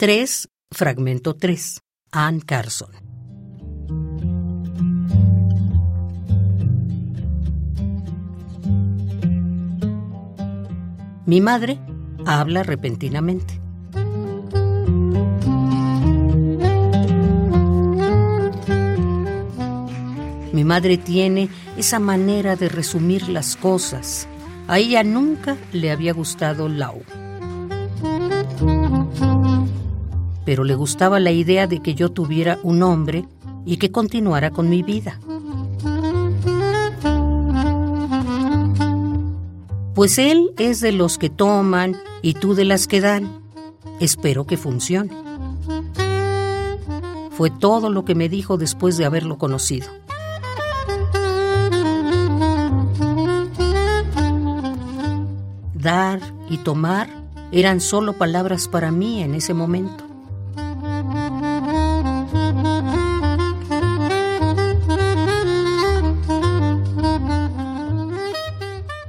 3, fragmento 3. Ann Carson. Mi madre habla repentinamente. Mi madre tiene esa manera de resumir las cosas. A ella nunca le había gustado Lau. Pero le gustaba la idea de que yo tuviera un hombre y que continuara con mi vida. Pues él es de los que toman y tú de las que dan. Espero que funcione. Fue todo lo que me dijo después de haberlo conocido. Dar y tomar eran solo palabras para mí en ese momento.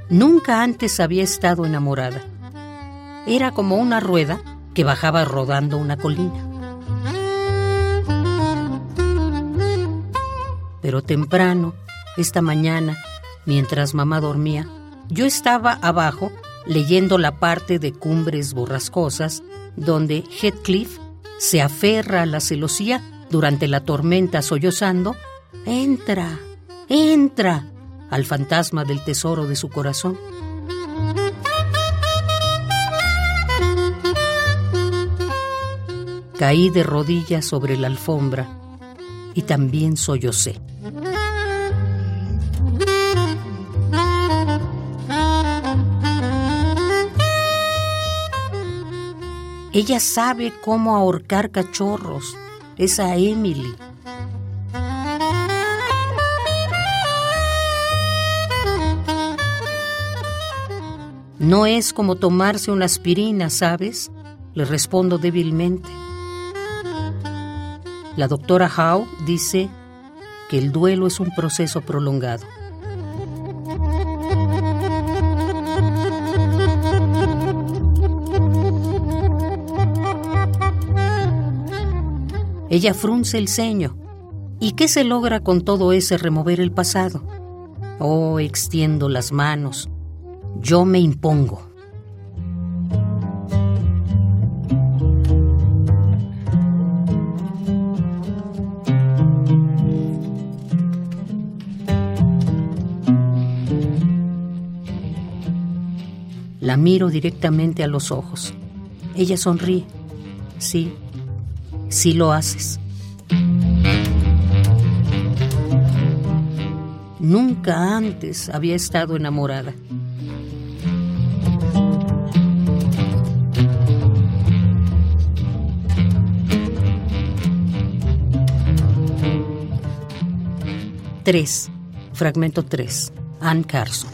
Nunca antes había estado enamorada. Era como una rueda que bajaba rodando una colina. Pero temprano, esta mañana, mientras mamá dormía, yo estaba abajo leyendo la parte de Cumbres Borrascosas, donde Heathcliff se aferra a la celosía durante la tormenta sollozando, entra, entra, al fantasma del tesoro de su corazón. Caí de rodillas sobre la alfombra y también sollocé. Ella sabe cómo ahorcar cachorros, esa Emily. No es como tomarse una aspirina, ¿sabes? Le respondo débilmente. La doctora Howe dice que el duelo es un proceso prolongado. Ella frunce el ceño. ¿Y qué se logra con todo ese remover el pasado? Oh, extiendo las manos. Yo me impongo. La miro directamente a los ojos. Ella sonríe. Sí, si lo haces. Nunca antes había estado enamorada. Tres. Fragmento 3. Ann Carson.